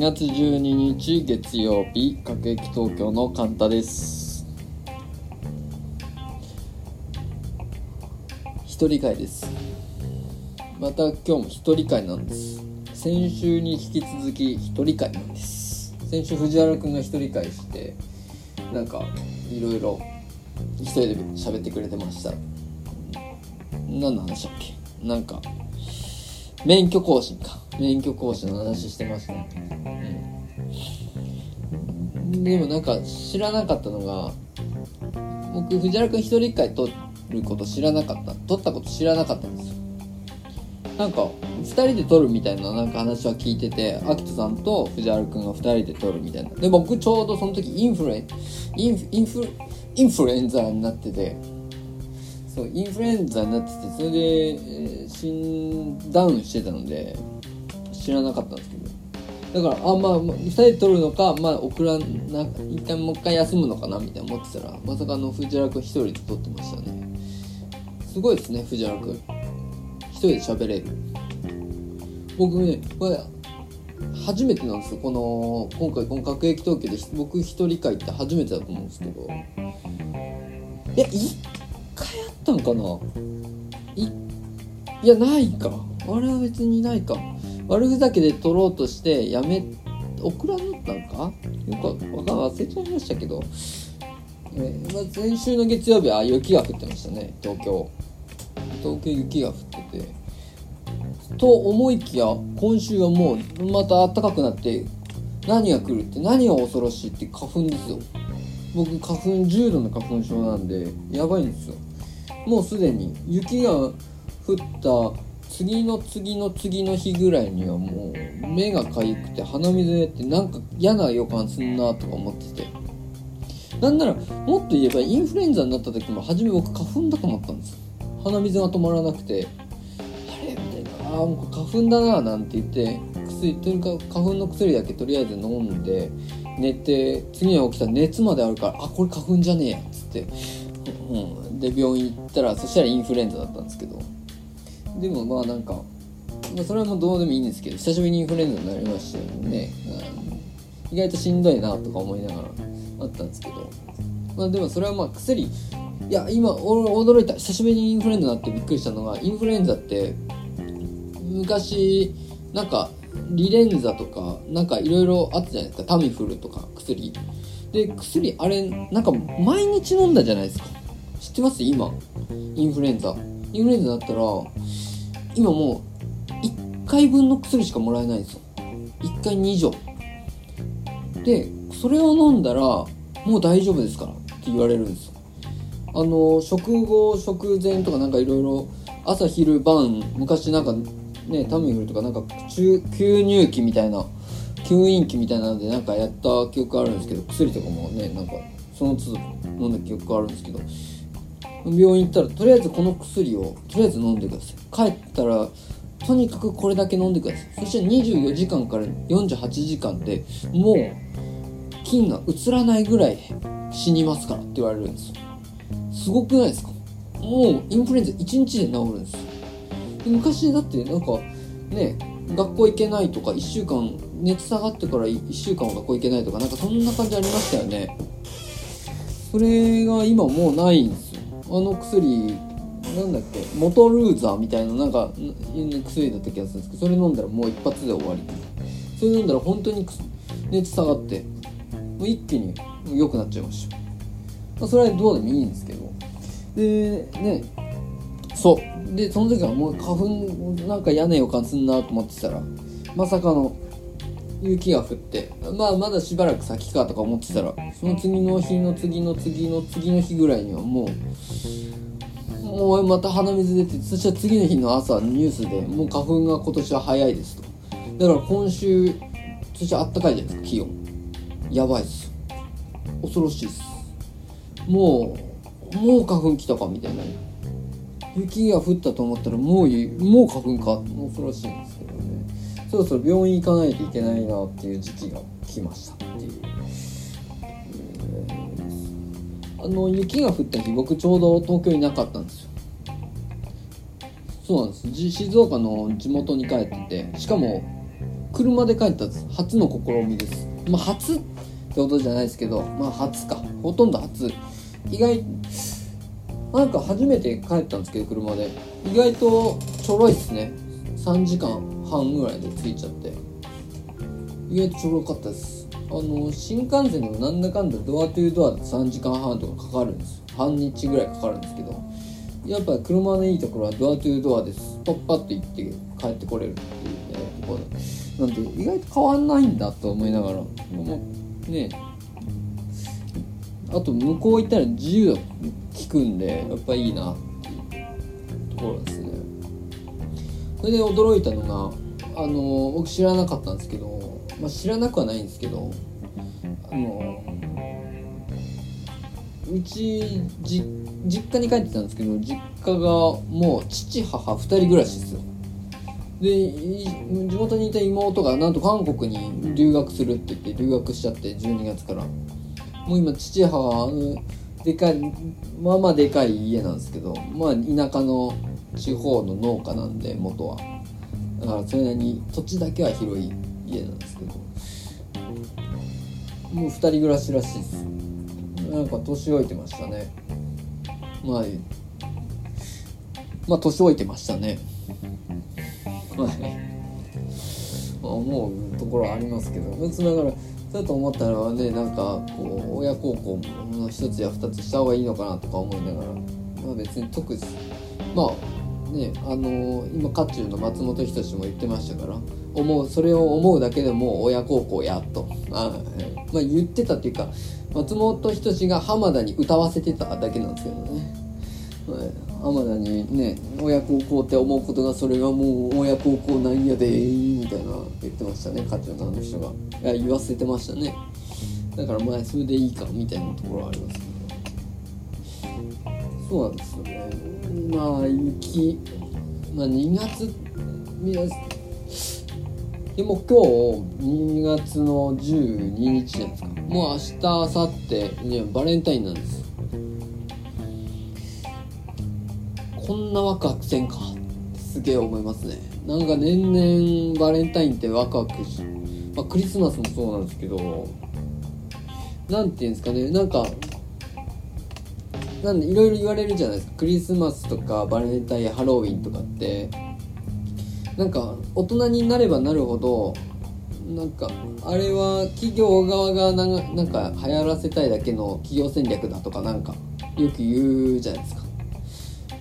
2月12日月曜日各駅東京のカンタです。一人会です。また今日も一人会なんです。先週に引き続き一人会なんです。先週藤原くんが一人会してなんかいろいろ一人で喋ってくれてました。何の話だっけ？なんか免許更新か。免許講師の話してますね、うん、でもなんか知らなかったのが僕藤原君一人一回取ること知らなかった。取ったこと知らなかったんですよ。なんか2人で撮るみたいななんか話は聞いてて秋人さんと藤原君が2人で撮るみたいな。で僕ちょうどその時インフルエンインフインフインフルエンザになってて。そうインフルエンザになっててそれで、えー、診断してたので知らなかったんですけど。だからあまあ2人で撮るのかまあ送らな一回もう一回休むのかなみたいな思ってたらまさかの藤原君1人で撮ってましたね。すごいですね藤原君1人で喋れる。僕ねこれ初めてなんですよ。この今回この各駅東京で僕一人会って初めてだと思うんですけど。いや1回あったのかな？いいやないか。あれは別にないか。悪ふざけで取ろうとしてやめ送らなったのか？よくわかん忘れちゃいましたけど、え、まあ、先週の月曜日は雪が降ってましたね。東京。東京雪が降ってて。と思いきや今週はもうまた暖かくなって何が来るって何が恐ろしいって花粉ですよ。僕花粉重度の花粉症なんでやばいんですよ。もうすでに雪が降った次の次の次の日ぐらいにはもう目がかゆくて鼻水出てなんか嫌な予感すんなとか思ってて。なんならもっと言えばインフルエンザになった時も初め僕花粉だと思ったんです。鼻水が止まらなくて。あれみたいなあもう花粉だななんて言って薬とにかく花粉の薬だけとりあえず飲んで寝て次に起きたら熱まであるからあこれ花粉じゃねえやっつって、うん、で病院行ったらそしたらインフルエンザだったんですけど。でもまあなんか、まあ、それはもうどうでもいいんですけど久しぶりにインフルエンザになりましたよね、意外としんどいなとか思いながらあったんですけど、まあ、でもそれはまあ薬いや今驚いた。久しぶりにインフルエンザになってびっくりしたのがインフルエンザって昔なんかリレンザとかなんかいろいろあったじゃないですか。タミフルとか薬。で薬あれなんか毎日飲んだじゃないですか。知ってます？今。インフルエンザ。インフルエンザだったら今もう1回分の薬しかもらえないんですよ。1回2以上でそれを飲んだらもう大丈夫ですからって言われるんですよ。あの食後食前とかなんかいろいろ朝昼晩昔なんかねタミフルとかなんか吸入器みたいな吸引器みたいなのでなんかやった記憶あるんですけど薬とかもねなんかその都度飲んだ記憶あるんですけど病院行ったらとりあえずこの薬をとりあえず飲んでください。帰ったらとにかくこれだけ飲んでください。そして24時間から48時間でもう菌が移らないぐらい死にますからって言われるんです。よすごくないですか？もうインフルエンザ1日で治るんです。よ昔だってなんかね学校行けないとか1週間熱下がってから1週間は学校行けないとかなんかそんな感じありましたよね。それが今もうないんです。の薬なんだっけモトルーザーみたいななんか薬だった気がするんですけどそれ飲んだらもう一発で終わり。それ飲んだら本当に熱下がってもう一気に良くなっちゃいました、まあ、それはどうでもいいんですけど。でねそう。でその時はもう花粉なんか嫌な予感すんなと思ってたらまさかの雪が降ってまあまだしばらく先かとか思ってたらその次の日の次の次の次の日ぐらいにはもうもうまた鼻水出てそしたら次の日の朝ニュースでもう花粉が今年は早いですと。だから今週そしてあったかいじゃないですか気温。やばいっす。恐ろしいっす。もうもう花粉来たかみたいな。雪が降ったと思ったらもうもう花粉か。恐ろしいんですそろそろ病院行かないといけないなっていう時期が来ましたっていう、えー、あの雪が降った日僕ちょうど東京になかったんですよそうなんです静岡の地元に帰っててしかも車で帰ったんです初の試みですまあ初ってことじゃないです。けどまあ初かほとんど初。意外なんか初めて帰ったんですけど車で。意外とちょろいっすね。3時間。半ぐらいで着いちゃって。意外とちょろかったです。あの新幹線でもなんだかんだドアトゥードアで3時間半とかかかるんです。半日ぐらいかかるんですけど。やっぱ車のいいところはドアトゥードアです。パッパッと行って帰ってこれるっていうねところ。でなんで意外と変わんないんだと思いながらもうね。あと向こう行ったら自由が利くんでやっぱいいなっていうところですね。それで驚いたのがあの僕知らなかったんですけど、まあ、知らなくはないんですけどあのうち実家に帰ってたんですけど実家がもう父母2人暮らしですよ。で地元にいた妹がなんと韓国に留学するって言って留学しちゃって12月から。もう今父母はでかいまあまあでかい家なんですけどまあ田舎の地方の農家なんで元は。だからそれなりに土地だけは広い家なんですけど。もう2人暮らしらしいです。なんか年老いてましたね。まあまあ年老いてましたね。はい思うところはありますけど。別ながらだと思ったらねなんかこう親孝行も一つや二つした方がいいのかなとか思いながら。まあ別に特にまあねあのー、今渦中の松本人志も言ってましたから思うそれを思うだけでも親孝行やと。あ、まあ言ってたっていうか松本人志が浜田に歌わせてただけなんですけどね、はい、浜田にね親孝行って思うことがそれがもう親孝行なんやでみたいな言ってましたね課長のあの人が。いや言わせてましたね。だからまあそれでいいかみたいなところはありますけどそうなんですよね。まあ雪まあ2月でも今日2月の12日じゃないですか。もう明日明後日ねバレンタインなんです。こんなワクワクせんか。ってすげえ思いますね。なんか年々バレンタインってワクワクし、まあ、クリスマスもそうなんですけど何て言うんですかね。なんかなんでいろいろ言われるじゃないですか。クリスマスとかバレンタインハロウィンとかって。なんか大人になればなるほどなんかあれは企業側がなんか流行らせたいだけの企業戦略だとかなんかよく言うじゃないですか。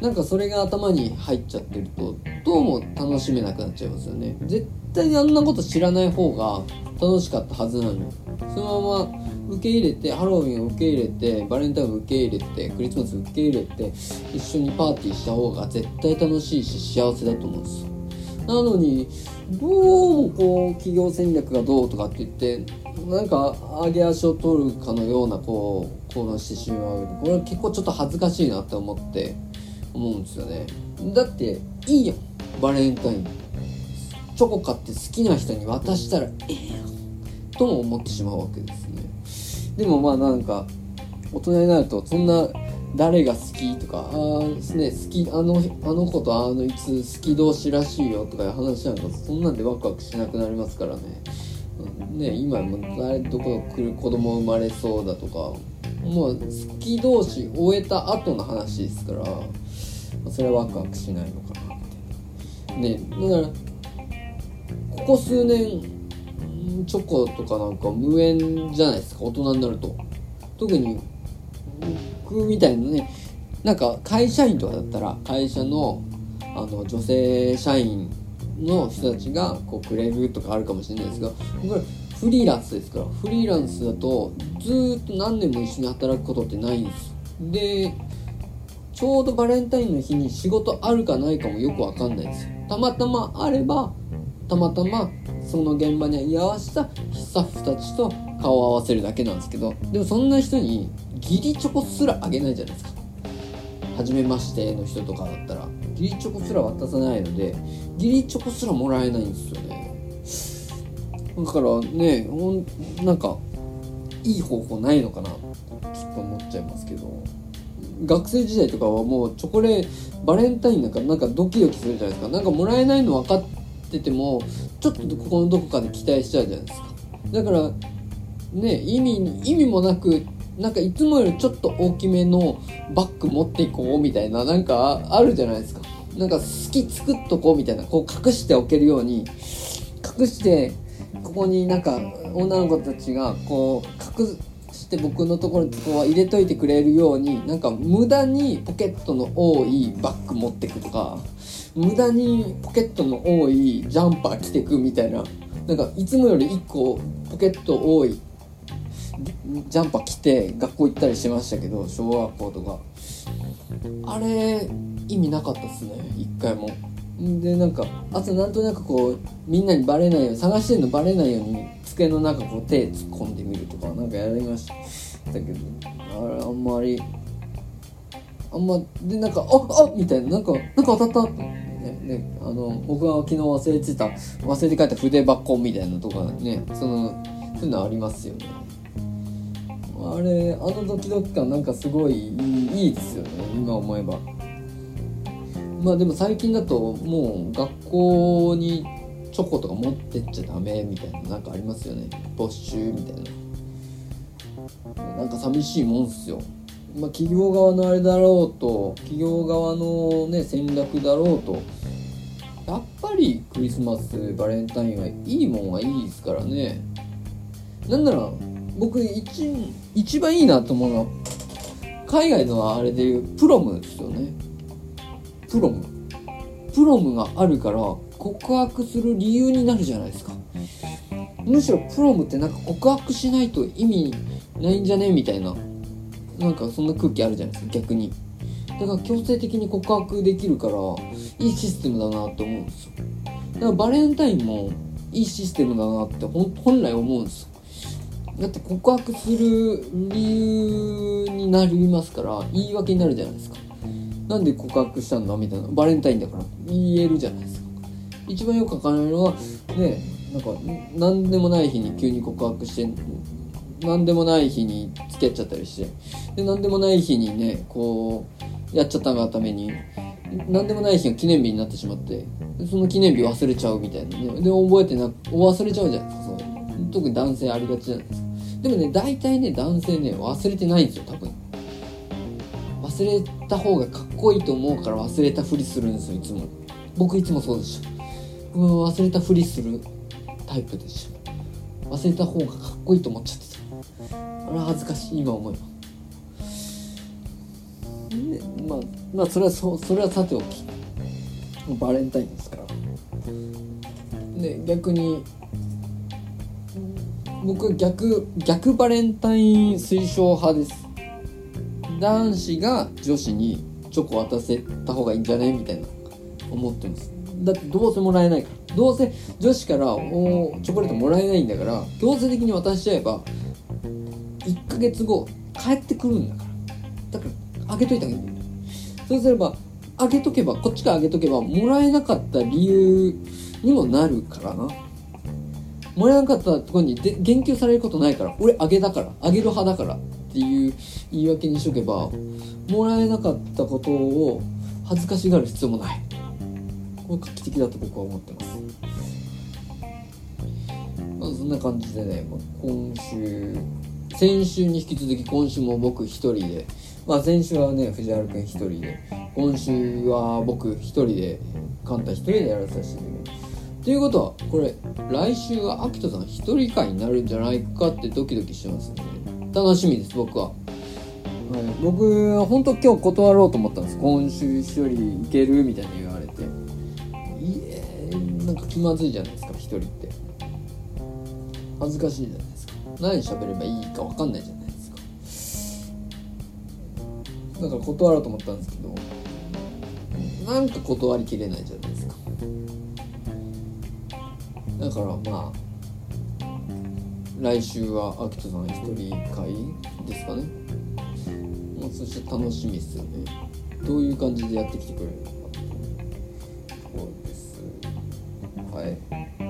なんかそれが頭に入っちゃってるとどうも楽しめなくなっちゃいますよね。絶対あんなこと知らない方が楽しかったはずなのにそのまま受け入れてハロウィンを受け入れてバレンタインを受け入れてクリスマス受け入れて一緒にパーティーした方が絶対楽しいし幸せだと思うんです。よなのにどうもこう企業戦略がどうとかって言ってなんか上げ足を取るかのようなこう行動してしまう。これは結構ちょっと恥ずかしいなって思って思うんですよね。だっていいやん。バレンタイン。チョコ買って好きな人に渡したらええやん。とも思ってしまうわけですね。でもまあなんか大人になるとそんな誰が好きとかああね好きあのあの子とあのいつ好き同士らしいよとかいう話なんかそんなんでワクワクしなくなりますからね、うん、ね今も誰どこ来る子供生まれそうだとかもう好き同士終えた後の話ですからそれはワクワクしないのかなって。ねだからここ数年チョコとかなんか無縁じゃないですか大人になると。特に僕みたいなねなんか会社員とかだったら会社のあの女性社員の人たちがこうくれるとかあるかもしれないですがこれフリーランスですからフリーランスだとずっと何年も一緒に働くことってないんです。でちょうどバレンタインの日に仕事あるかないかもよくわかんないです。よたまたまあればたまたまその現場に居合わせたスタッフたちと顔を合わせるだけなんですけどでもそんな人に義理チョコすらあげないじゃないですか。初めましての人とかだったら義理チョコすら渡さないので義理チョコすらもらえないんですよね。だからねほんなんかいい方法ないのかなちょっと思っちゃいますけど。学生時代とかはもうチョコレートバレンタインなんかなんかドキドキするじゃないですか。なんかもらえないの分かっっててもちょっとここのどこかで期待しちゃうじゃないですか。だからね意味意味もなくなんかいつもよりちょっと大きめのバッグ持っていこうみたいななんかあるじゃないですか。なんか好き作っとこうみたいなこう隠しておけるように隠してここになんか女の子たちがこう隠して僕のところにこう入れといてくれるようになんか無駄にポケットの多いバッグ持ってくとか無駄にポケットの多いジャンパー着てくみたいな。なんかいつもより1個ポケット多いジャンパー着て学校行ったりしましたけど小学校とか。あれ意味なかったっすね一回も。でなんかあとなんとなくこうみんなにバレないように探してるのバレないように机の中こう手突っ込んでみるとかなんかやりましたけど。あれあんまりあんまでなんか「ああみたいな。なんかなんか当たったねねあの僕が昨日忘れてた忘れて帰った筆箱みたいなとかねそのそういうのありますよね。あれあのドキドキ感なんかすごいいいいいですよね今思えば。まあでも最近だともう学校にチョコとか持ってっちゃダメみたいななんかありますよね。没収みたいな。なんか寂しいもんっすよ。まあ企業側のあれだろうと企業側のね戦略だろうとやっぱりクリスマスバレンタインはいいもんはいいですからね。なんなら僕一一番いいなと思うのは海外のあれでいうプロムですよね。プロム。プロムがあるから告白する理由になるじゃないですか。むしろプロムってなんか告白しないと意味ないんじゃね？みたいな。なんかそんな空気あるじゃないですか逆に。だから強制的に告白できるからいいシステムだなって思うんですよ。だからバレンタインもいいシステムだなって本来思うんですよ。だって告白する理由になりますから言い訳になるじゃないですか。なんで告白したんだみたいなバレンタインだから言えるじゃないですか。一番よくわからないのはねなんか何でもない日に急に告白して何でもない日に付き合っちゃったりして。で何でもない日にねこうやっちゃったがために何でもない日が記念日になってしまってその記念日忘れちゃうみたいなね。で覚えてな忘れちゃうじゃないですかそう特に男性ありがちじゃないですか。でもね大体ね男性ね忘れてないんですよ多分。忘れた方がかっこいいと思うから忘れたふりするんですよいつも。僕いつもそうでした。うん忘れたふりするタイプでした。忘れた方がかっこいいと思っちゃってれは恥ずかしい今思えばねまあまあそれはそそれはさておきバレンタインですからで逆に僕は逆逆バレンタイン推奨派です男子が女子にチョコ渡せた方がいいんじゃねみたいな思ってますだってどうせもらえないからどうせ女子からおチョコレートもらえないんだから強制的に渡しちゃえばヶ月後帰ってくるんだから。だからあげといた方がいいんだそうすればあげとけばこっちからあげとけばもらえなかった理由にもなるからな。もらえなかったところにで言及されることないから俺あげだからあげる派だからっていう言い訳にしとけばもらえなかったことを恥ずかしがる必要もない。これ画期的だと僕は思ってます。まあそんな感じでね、まあ、今週先週に引き続き今週も僕一人でまあ先週はね藤原君一人で今週は僕一人でカンタ一人でやらさせていただきということはこれ来週はアキトさん一人会になるんじゃないかってドキドキしてますんで楽しみです僕は、はい、僕本当今日断ろうと思ったんです。今週一人行けるみたいに言われて。いえなんか気まずいじゃないですか一人って。恥ずかしいじゃな。い何喋ればいいか分かんないじゃないですか。だから断ろうと思ったんですけどなんか断りきれないじゃないですか。だからまあ来週はアキトさん一人会ですかね、まあ、そして楽しみですよね。どういう感じでやってきてくれるのかっていうところです。はい。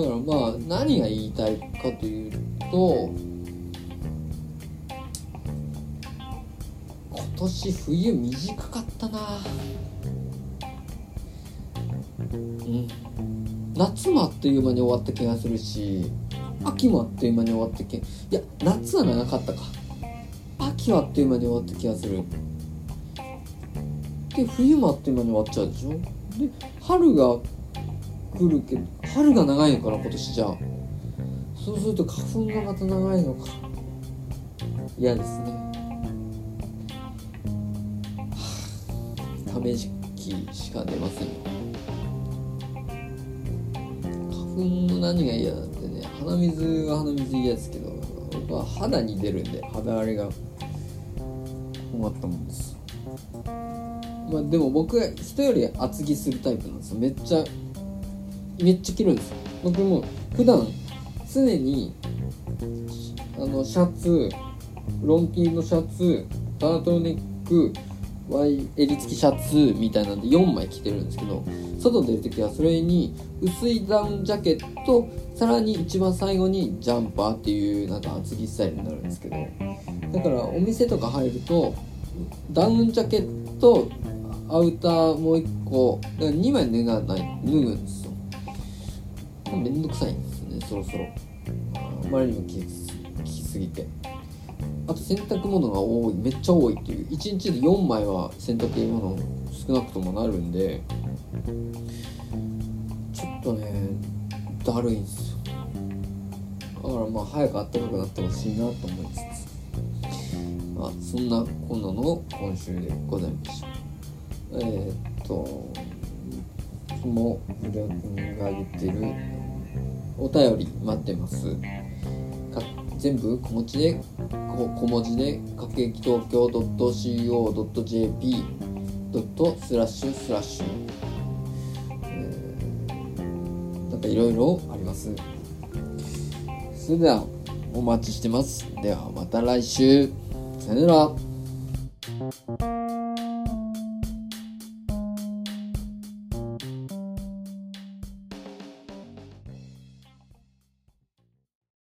だからまあ何が言いたいかというと今年冬短かったな。うん。夏もあっという間に終わった気がするし秋もあっという間に終わった気いや夏は長かったか。秋はあっという間に終わった気がする。で冬もあっという間に終わっちゃうでしょ。で春が来るけど春が長いのかな今年じゃあ。そうすると花粉がまた長いのか。嫌ですね。はあため息しか出ません。よ花粉の何が嫌だってね鼻水は鼻水嫌ですけど僕は肌に出るんで肌荒れが困ったもんです。まあでも僕は人より厚着するタイプなんですよ。めっちゃめっちゃ着るんです僕も普段常にあのシャツロン T のシャツタートルネックワイ襟付きシャツみたいなんで4枚着てるんですけど外出る時はそれに薄いダウンジャケットさらに一番最後にジャンパーっていうなんか厚着スタイルになるんですけどだからお店とか入るとダウンジャケットアウターもう1個だから2枚脱がない脱ぐんですよ。めんどくさいんですよね。そろそろ。あまりにもききすぎて。あと洗濯物が多いめっちゃ多いっていう。1日で4枚は洗濯物少なくともなるんでちょっとねだるいんですよ。だからまあ早く暖かくなってほしいなと思いつつ。まあそんなこんなの今週でございました。えー、っといつも藤原君が言ってるお便り待ってます。か全部小文字で小小文字で各駅東京 .co.jp ドットスラッシュスラッシュ、えーなんかいろいろあります。それではお待ちしてます。ではまた来週。さよなら。